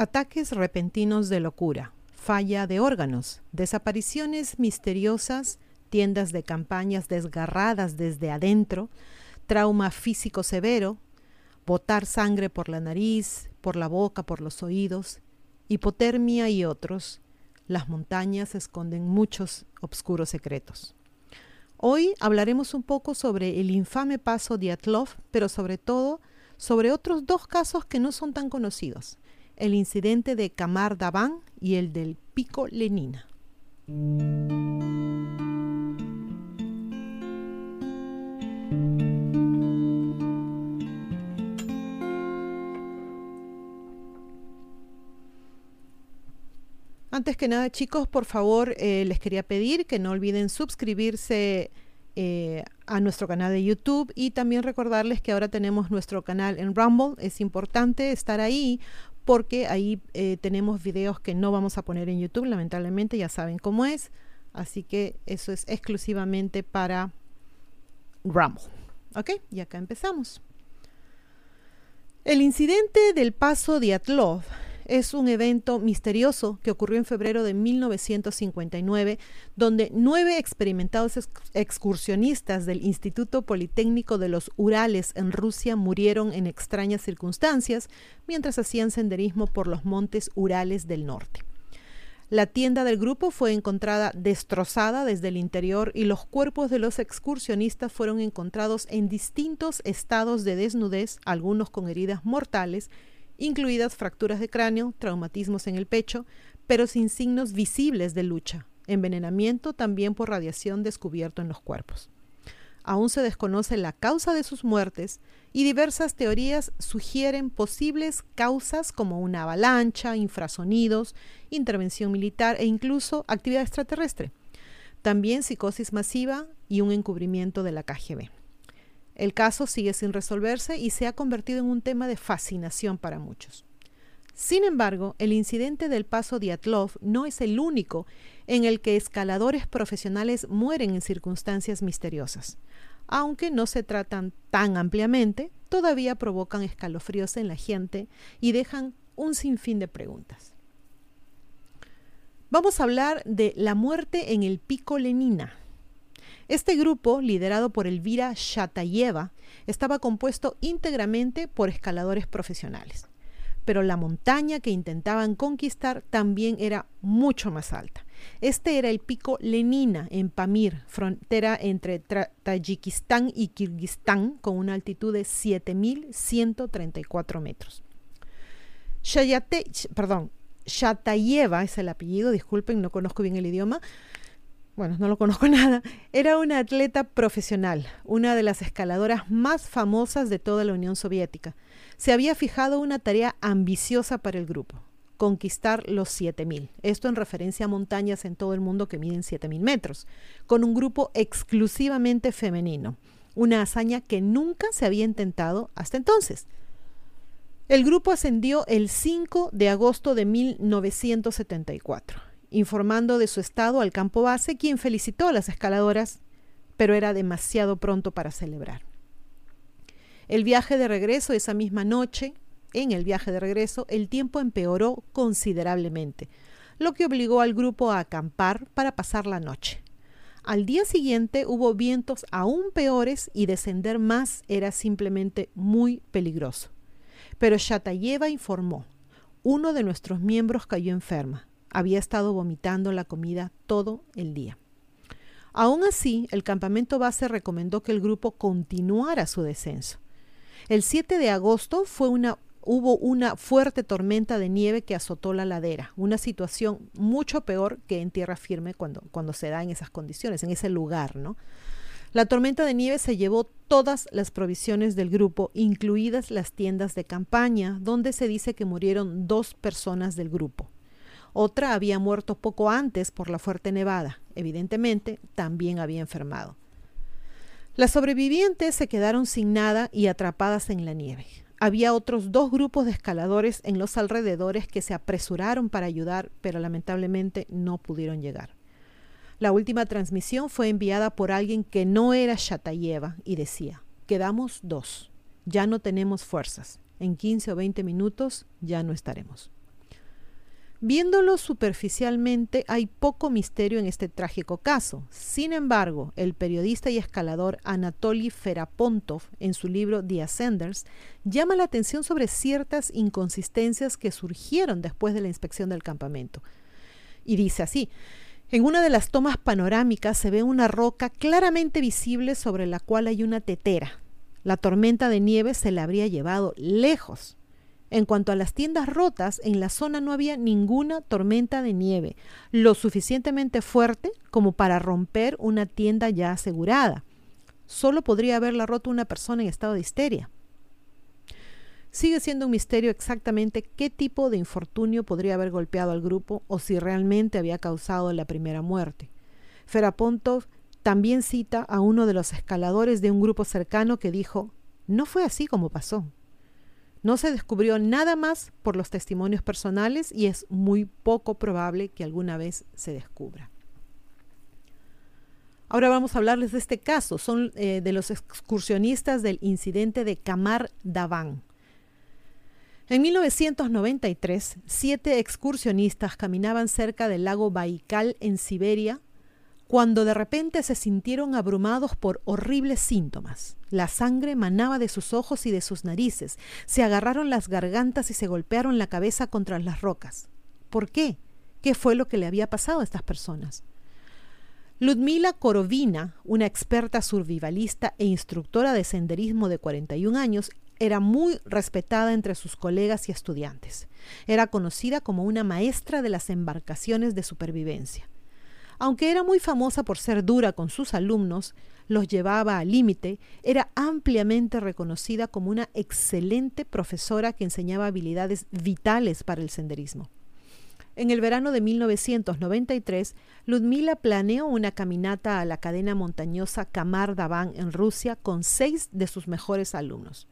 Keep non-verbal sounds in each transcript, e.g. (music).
Ataques repentinos de locura, falla de órganos, desapariciones misteriosas, tiendas de campañas desgarradas desde adentro, trauma físico severo, botar sangre por la nariz, por la boca, por los oídos, hipotermia y otros, las montañas esconden muchos obscuros secretos. Hoy hablaremos un poco sobre el infame paso de Atlov, pero sobre todo sobre otros dos casos que no son tan conocidos, el incidente de Kamar Daban y el del Pico Lenina. Antes que nada, chicos, por favor, eh, les quería pedir que no olviden suscribirse eh, a nuestro canal de YouTube y también recordarles que ahora tenemos nuestro canal en Rumble. Es importante estar ahí porque ahí eh, tenemos videos que no vamos a poner en YouTube, lamentablemente ya saben cómo es, así que eso es exclusivamente para Rumble. ¿Ok? Y acá empezamos. El incidente del paso de Atlov es un evento misterioso que ocurrió en febrero de 1959, donde nueve experimentados excursionistas del Instituto Politécnico de los Urales en Rusia murieron en extrañas circunstancias mientras hacían senderismo por los montes Urales del norte. La tienda del grupo fue encontrada destrozada desde el interior y los cuerpos de los excursionistas fueron encontrados en distintos estados de desnudez, algunos con heridas mortales incluidas fracturas de cráneo, traumatismos en el pecho, pero sin signos visibles de lucha, envenenamiento también por radiación descubierto en los cuerpos. Aún se desconoce la causa de sus muertes y diversas teorías sugieren posibles causas como una avalancha, infrasonidos, intervención militar e incluso actividad extraterrestre. También psicosis masiva y un encubrimiento de la KGB. El caso sigue sin resolverse y se ha convertido en un tema de fascinación para muchos. Sin embargo, el incidente del paso Diatlov no es el único en el que escaladores profesionales mueren en circunstancias misteriosas. Aunque no se tratan tan ampliamente, todavía provocan escalofríos en la gente y dejan un sinfín de preguntas. Vamos a hablar de la muerte en el pico Lenina, este grupo, liderado por Elvira Shatayeva, estaba compuesto íntegramente por escaladores profesionales. Pero la montaña que intentaban conquistar también era mucho más alta. Este era el pico Lenina en Pamir, frontera entre Tayikistán y Kirguistán, con una altitud de 7.134 metros. Shayate, perdón, Shatayeva es el apellido, disculpen, no conozco bien el idioma, bueno, no lo conozco (laughs) nada, era una atleta profesional, una de las escaladoras más famosas de toda la Unión Soviética. Se había fijado una tarea ambiciosa para el grupo, conquistar los 7.000. Esto en referencia a montañas en todo el mundo que miden 7.000 metros, con un grupo exclusivamente femenino, una hazaña que nunca se había intentado hasta entonces. El grupo ascendió el 5 de agosto de 1974 informando de su estado al campo base, quien felicitó a las escaladoras, pero era demasiado pronto para celebrar. El viaje de regreso esa misma noche, en el viaje de regreso, el tiempo empeoró considerablemente, lo que obligó al grupo a acampar para pasar la noche. Al día siguiente hubo vientos aún peores y descender más era simplemente muy peligroso. Pero Shatayeva informó, uno de nuestros miembros cayó enferma. Había estado vomitando la comida todo el día. Aún así, el campamento base recomendó que el grupo continuara su descenso. El 7 de agosto fue una, hubo una fuerte tormenta de nieve que azotó la ladera, una situación mucho peor que en tierra firme cuando, cuando se da en esas condiciones, en ese lugar, ¿no? La tormenta de nieve se llevó todas las provisiones del grupo, incluidas las tiendas de campaña, donde se dice que murieron dos personas del grupo. Otra había muerto poco antes por la fuerte nevada. Evidentemente, también había enfermado. Las sobrevivientes se quedaron sin nada y atrapadas en la nieve. Había otros dos grupos de escaladores en los alrededores que se apresuraron para ayudar, pero lamentablemente no pudieron llegar. La última transmisión fue enviada por alguien que no era Shatayeva y decía, quedamos dos, ya no tenemos fuerzas, en 15 o 20 minutos ya no estaremos. Viéndolo superficialmente, hay poco misterio en este trágico caso. Sin embargo, el periodista y escalador Anatoly Ferapontov, en su libro The Ascenders, llama la atención sobre ciertas inconsistencias que surgieron después de la inspección del campamento. Y dice así, en una de las tomas panorámicas se ve una roca claramente visible sobre la cual hay una tetera. La tormenta de nieve se la habría llevado lejos. En cuanto a las tiendas rotas, en la zona no había ninguna tormenta de nieve, lo suficientemente fuerte como para romper una tienda ya asegurada. Solo podría haberla roto una persona en estado de histeria. Sigue siendo un misterio exactamente qué tipo de infortunio podría haber golpeado al grupo o si realmente había causado la primera muerte. Ferapontov también cita a uno de los escaladores de un grupo cercano que dijo, no fue así como pasó. No se descubrió nada más por los testimonios personales y es muy poco probable que alguna vez se descubra. Ahora vamos a hablarles de este caso. Son eh, de los excursionistas del incidente de Kamar Davan. En 1993, siete excursionistas caminaban cerca del lago Baikal en Siberia cuando de repente se sintieron abrumados por horribles síntomas. La sangre manaba de sus ojos y de sus narices, se agarraron las gargantas y se golpearon la cabeza contra las rocas. ¿Por qué? ¿Qué fue lo que le había pasado a estas personas? Ludmila Korovina, una experta survivalista e instructora de senderismo de 41 años, era muy respetada entre sus colegas y estudiantes. Era conocida como una maestra de las embarcaciones de supervivencia. Aunque era muy famosa por ser dura con sus alumnos, los llevaba al límite, era ampliamente reconocida como una excelente profesora que enseñaba habilidades vitales para el senderismo. En el verano de 1993, Ludmila planeó una caminata a la cadena montañosa Kamar Davan en Rusia con seis de sus mejores alumnos.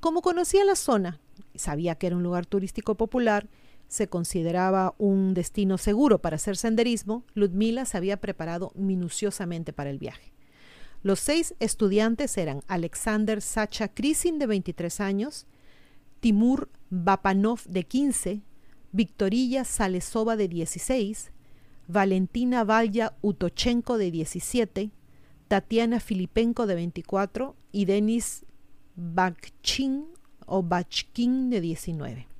Como conocía la zona, sabía que era un lugar turístico popular se consideraba un destino seguro para hacer senderismo, Ludmila se había preparado minuciosamente para el viaje. Los seis estudiantes eran Alexander Sacha Krisin, de 23 años, Timur Bapanov, de 15, Victorilla Salesova, de 16, Valentina Valya Utochenko, de 17, Tatiana Filipenko, de 24, y Denis Bakchin o Bachkin, de 19.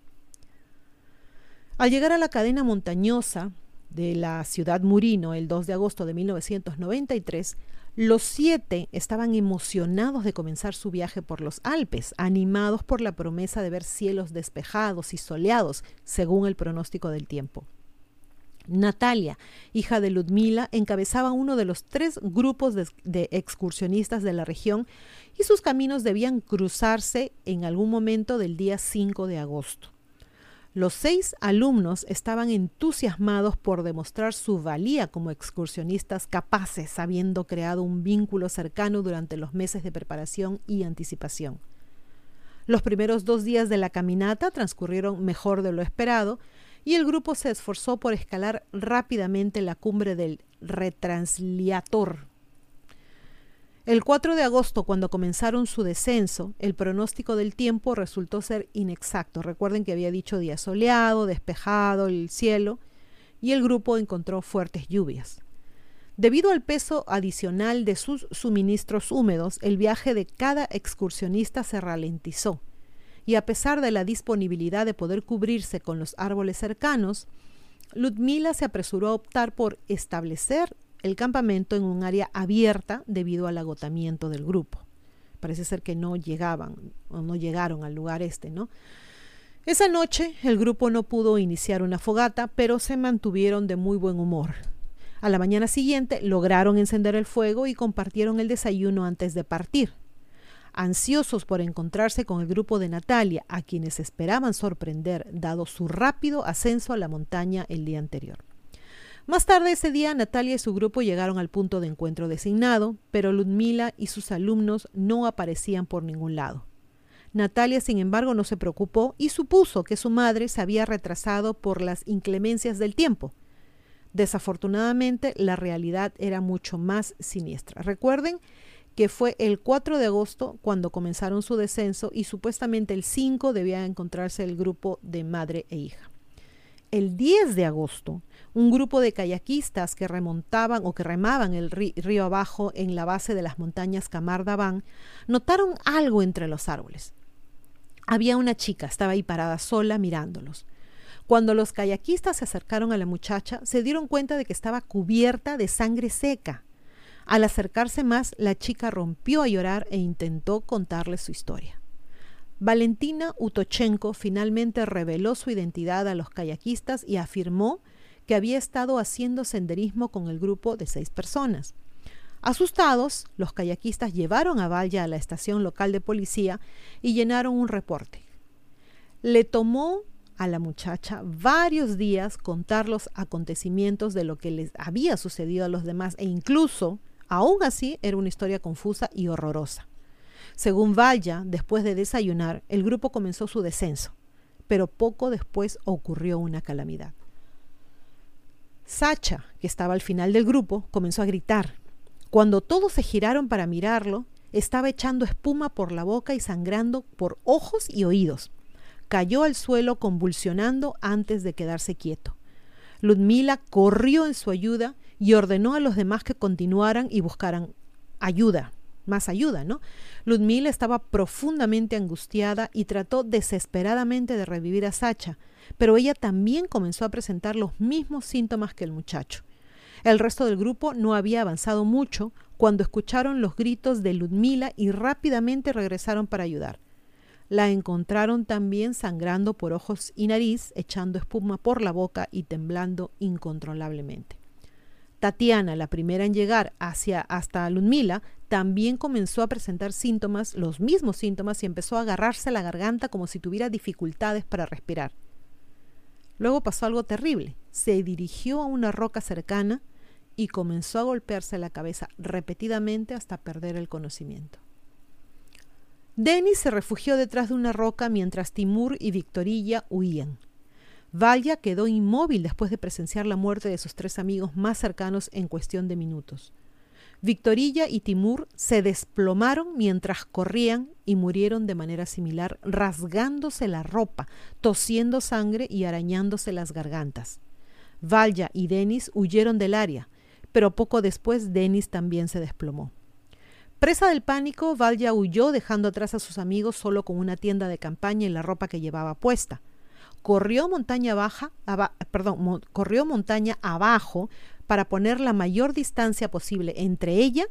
Al llegar a la cadena montañosa de la ciudad Murino el 2 de agosto de 1993, los siete estaban emocionados de comenzar su viaje por los Alpes, animados por la promesa de ver cielos despejados y soleados, según el pronóstico del tiempo. Natalia, hija de Ludmila, encabezaba uno de los tres grupos de, excursionistas de la región y sus caminos debían cruzarse en algún momento del día 5 de agosto. Los seis alumnos estaban entusiasmados por demostrar su valía como excursionistas capaces, habiendo creado un vínculo cercano durante los meses de preparación y anticipación. Los primeros dos días de la caminata transcurrieron mejor de lo esperado y el grupo se esforzó por escalar rápidamente la cumbre del retransliator el 4 de agosto, cuando comenzaron su descenso, el pronóstico del tiempo resultó ser inexacto. Recuerden que había dicho día soleado, despejado el cielo, y el grupo encontró fuertes lluvias. Debido al peso adicional de sus suministros húmedos, el viaje de cada excursionista se ralentizó, y a pesar de la disponibilidad de poder cubrirse con los árboles cercanos, Ludmila se apresuró a optar por establecer el campamento en un área abierta debido al agotamiento del grupo. Parece ser que no llegaban o no llegaron al lugar este, ¿no? Esa noche el grupo no pudo iniciar una fogata, pero se mantuvieron de muy buen humor. A la mañana siguiente lograron encender el fuego y compartieron el desayuno antes de partir. Ansiosos por encontrarse con el grupo de Natalia, a quienes esperaban sorprender dado su rápido ascenso a la montaña el día anterior. Más tarde ese día, Natalia y su grupo llegaron al punto de encuentro designado, pero Ludmila y sus alumnos no aparecían por ningún lado. Natalia, sin embargo, no se preocupó y supuso que su madre se había retrasado por las inclemencias del tiempo. Desafortunadamente, la realidad era mucho más siniestra. Recuerden que fue el 4 de agosto cuando comenzaron su descenso y supuestamente el 5 debía encontrarse el grupo de madre e hija. El 10 de agosto, un grupo de kayakistas que remontaban o que remaban el río abajo en la base de las montañas Camardaban notaron algo entre los árboles. Había una chica, estaba ahí parada sola mirándolos. Cuando los kayakistas se acercaron a la muchacha, se dieron cuenta de que estaba cubierta de sangre seca. Al acercarse más, la chica rompió a llorar e intentó contarles su historia. Valentina Utochenko finalmente reveló su identidad a los kayakistas y afirmó que había estado haciendo senderismo con el grupo de seis personas. Asustados, los kayakistas llevaron a Valla a la estación local de policía y llenaron un reporte. Le tomó a la muchacha varios días contar los acontecimientos de lo que les había sucedido a los demás e incluso, aún así, era una historia confusa y horrorosa. Según Valla, después de desayunar, el grupo comenzó su descenso, pero poco después ocurrió una calamidad. Sacha, que estaba al final del grupo, comenzó a gritar. Cuando todos se giraron para mirarlo, estaba echando espuma por la boca y sangrando por ojos y oídos. Cayó al suelo convulsionando antes de quedarse quieto. Ludmila corrió en su ayuda y ordenó a los demás que continuaran y buscaran ayuda, más ayuda, ¿no? Ludmila estaba profundamente angustiada y trató desesperadamente de revivir a Sacha, pero ella también comenzó a presentar los mismos síntomas que el muchacho. El resto del grupo no había avanzado mucho cuando escucharon los gritos de Ludmila y rápidamente regresaron para ayudar. La encontraron también sangrando por ojos y nariz, echando espuma por la boca y temblando incontrolablemente. Tatiana, la primera en llegar hacia hasta Ludmila, también comenzó a presentar síntomas, los mismos síntomas, y empezó a agarrarse la garganta como si tuviera dificultades para respirar. Luego pasó algo terrible. Se dirigió a una roca cercana y comenzó a golpearse la cabeza repetidamente hasta perder el conocimiento. Denis se refugió detrás de una roca mientras Timur y Victorilla huían. Valla quedó inmóvil después de presenciar la muerte de sus tres amigos más cercanos en cuestión de minutos. Victorilla y Timur se desplomaron mientras corrían y murieron de manera similar, rasgándose la ropa, tosiendo sangre y arañándose las gargantas. Valya y Denis huyeron del área, pero poco después Denis también se desplomó. Presa del pánico, Valya huyó dejando atrás a sus amigos solo con una tienda de campaña y la ropa que llevaba puesta. Corrió montaña baja, perdón, corrió montaña abajo para poner la mayor distancia posible entre ella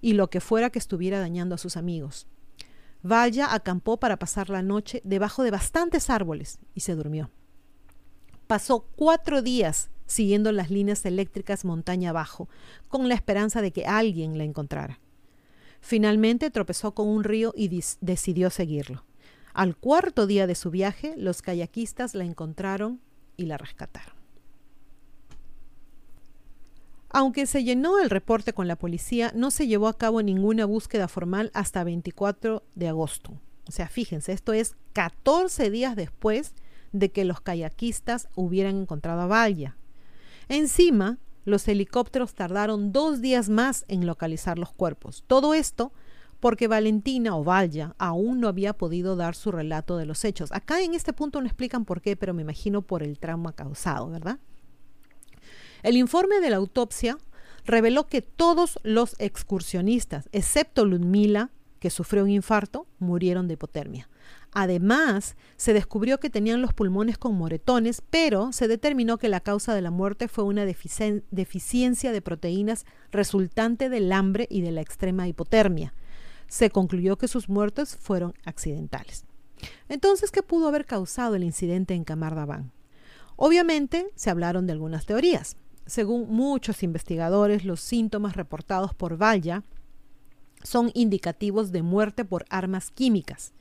y lo que fuera que estuviera dañando a sus amigos. Valla acampó para pasar la noche debajo de bastantes árboles y se durmió. Pasó cuatro días siguiendo las líneas eléctricas montaña abajo, con la esperanza de que alguien la encontrara. Finalmente tropezó con un río y decidió seguirlo. Al cuarto día de su viaje, los kayakistas la encontraron y la rescataron. Aunque se llenó el reporte con la policía, no se llevó a cabo ninguna búsqueda formal hasta 24 de agosto. O sea, fíjense, esto es 14 días después de que los kayakistas hubieran encontrado a Valla. Encima, los helicópteros tardaron dos días más en localizar los cuerpos. Todo esto porque Valentina o Valla aún no había podido dar su relato de los hechos. Acá en este punto no explican por qué, pero me imagino por el trauma causado, ¿verdad? El informe de la autopsia reveló que todos los excursionistas, excepto Ludmila, que sufrió un infarto, murieron de hipotermia. Además, se descubrió que tenían los pulmones con moretones, pero se determinó que la causa de la muerte fue una deficiencia de proteínas resultante del hambre y de la extrema hipotermia. Se concluyó que sus muertes fueron accidentales. Entonces, ¿qué pudo haber causado el incidente en Camardaban? Obviamente, se hablaron de algunas teorías. Según muchos investigadores, los síntomas reportados por Valla son indicativos de muerte por armas químicas,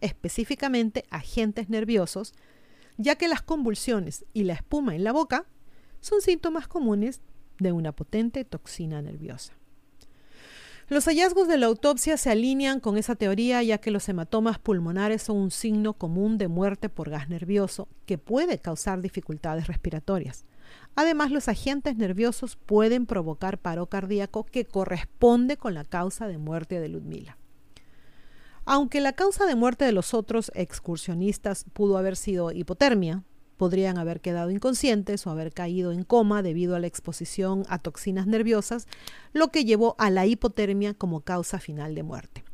específicamente agentes nerviosos, ya que las convulsiones y la espuma en la boca son síntomas comunes de una potente toxina nerviosa. Los hallazgos de la autopsia se alinean con esa teoría ya que los hematomas pulmonares son un signo común de muerte por gas nervioso que puede causar dificultades respiratorias. Además, los agentes nerviosos pueden provocar paro cardíaco que corresponde con la causa de muerte de Ludmila. Aunque la causa de muerte de los otros excursionistas pudo haber sido hipotermia, podrían haber quedado inconscientes o haber caído en coma debido a la exposición a toxinas nerviosas, lo que llevó a la hipotermia como causa final de muerte.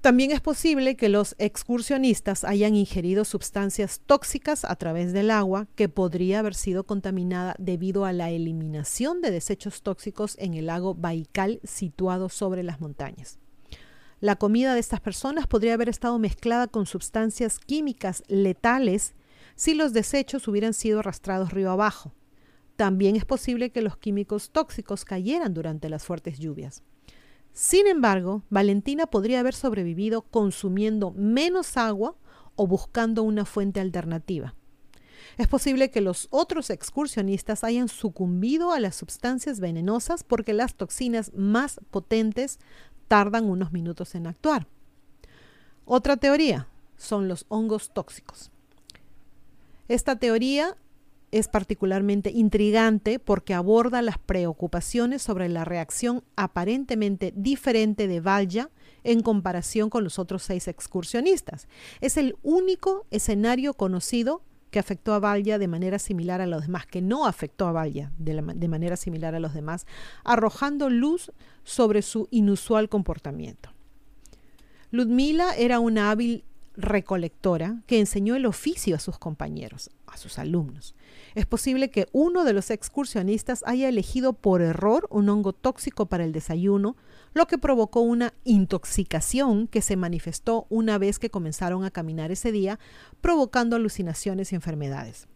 También es posible que los excursionistas hayan ingerido sustancias tóxicas a través del agua que podría haber sido contaminada debido a la eliminación de desechos tóxicos en el lago Baikal situado sobre las montañas. La comida de estas personas podría haber estado mezclada con sustancias químicas letales si los desechos hubieran sido arrastrados río abajo. También es posible que los químicos tóxicos cayeran durante las fuertes lluvias. Sin embargo, Valentina podría haber sobrevivido consumiendo menos agua o buscando una fuente alternativa. Es posible que los otros excursionistas hayan sucumbido a las sustancias venenosas porque las toxinas más potentes tardan unos minutos en actuar. Otra teoría son los hongos tóxicos. Esta teoría es particularmente intrigante porque aborda las preocupaciones sobre la reacción aparentemente diferente de Valja en comparación con los otros seis excursionistas. Es el único escenario conocido que afectó a Valja de manera similar a los demás, que no afectó a Valja de, de manera similar a los demás, arrojando luz sobre su inusual comportamiento. Ludmila era una hábil recolectora que enseñó el oficio a sus compañeros, a sus alumnos. Es posible que uno de los excursionistas haya elegido por error un hongo tóxico para el desayuno, lo que provocó una intoxicación que se manifestó una vez que comenzaron a caminar ese día, provocando alucinaciones y enfermedades.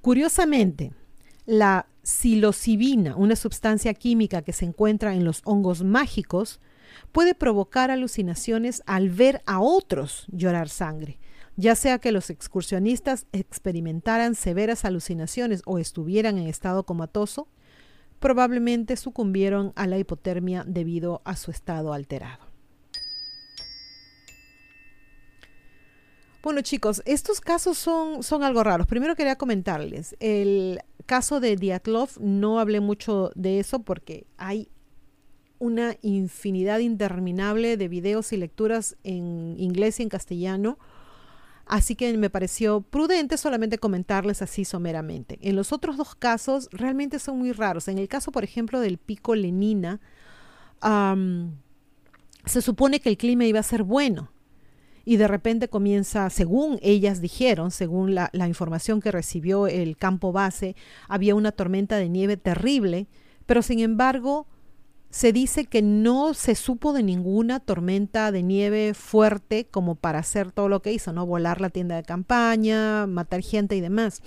Curiosamente, la psilocibina, una sustancia química que se encuentra en los hongos mágicos, puede provocar alucinaciones al ver a otros llorar sangre, ya sea que los excursionistas experimentaran severas alucinaciones o estuvieran en estado comatoso, probablemente sucumbieron a la hipotermia debido a su estado alterado. Bueno chicos, estos casos son, son algo raros. Primero quería comentarles, el caso de Diatlov no hablé mucho de eso porque hay una infinidad interminable de videos y lecturas en inglés y en castellano. Así que me pareció prudente solamente comentarles así someramente. En los otros dos casos realmente son muy raros. En el caso, por ejemplo, del pico Lenina, se supone que el clima iba a ser bueno. Y de repente comienza, según ellas dijeron, según la, la información que recibió el campo base, había una tormenta de nieve terrible, pero sin embargo se dice que no se supo de ninguna tormenta de nieve fuerte como para hacer todo lo que hizo, ¿no? Volar la tienda de campaña, matar gente y demás.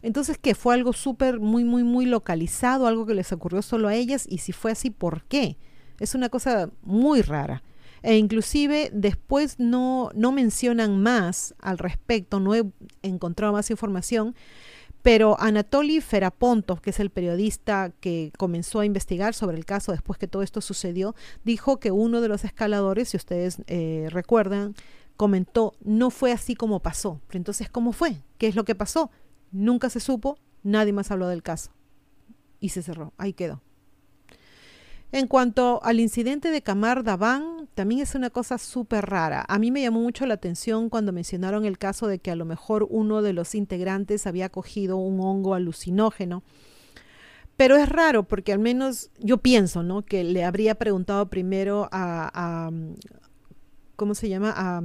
Entonces, que fue algo súper, muy, muy, muy localizado, algo que les ocurrió solo a ellas, y si fue así, ¿por qué? Es una cosa muy rara. E inclusive después no, no mencionan más al respecto, no he encontrado más información, pero Anatoly Ferapontov, que es el periodista que comenzó a investigar sobre el caso después que todo esto sucedió, dijo que uno de los escaladores, si ustedes eh, recuerdan, comentó, no fue así como pasó. entonces, ¿cómo fue? ¿Qué es lo que pasó? Nunca se supo, nadie más habló del caso. Y se cerró, ahí quedó. En cuanto al incidente de Kamar Davan, también es una cosa súper rara. A mí me llamó mucho la atención cuando mencionaron el caso de que a lo mejor uno de los integrantes había cogido un hongo alucinógeno. Pero es raro porque al menos yo pienso, ¿no? Que le habría preguntado primero a, ¿cómo se llama? A,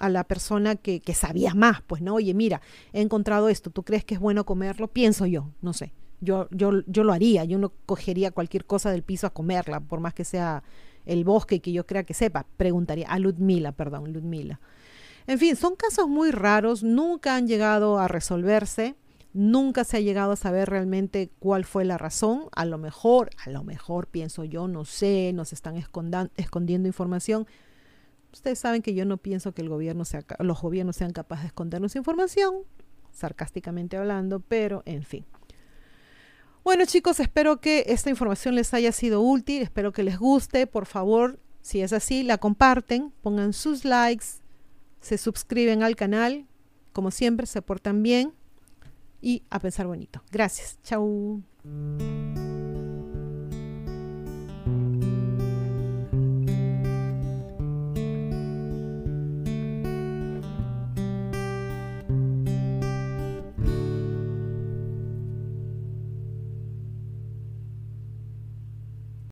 a la persona que, que sabía más, pues, ¿no? Oye, mira, he encontrado esto, ¿tú crees que es bueno comerlo? Pienso yo, no sé yo, yo, yo lo haría, yo no cogería cualquier cosa del piso a comerla, por más que sea el bosque que yo crea que sepa, preguntaría a Ludmila, perdón, Ludmila. En fin, son casos muy raros, nunca han llegado a resolverse, nunca se ha llegado a saber realmente cuál fue la razón, a lo mejor, a lo mejor pienso yo, no sé, nos están escondiendo información. Ustedes saben que yo no pienso que el gobierno sea, los gobiernos sean capaces de escondernos información, sarcásticamente hablando, pero en fin. Bueno chicos, espero que esta información les haya sido útil, espero que les guste, por favor, si es así, la comparten, pongan sus likes, se suscriben al canal, como siempre, se portan bien y a pensar bonito. Gracias, chao.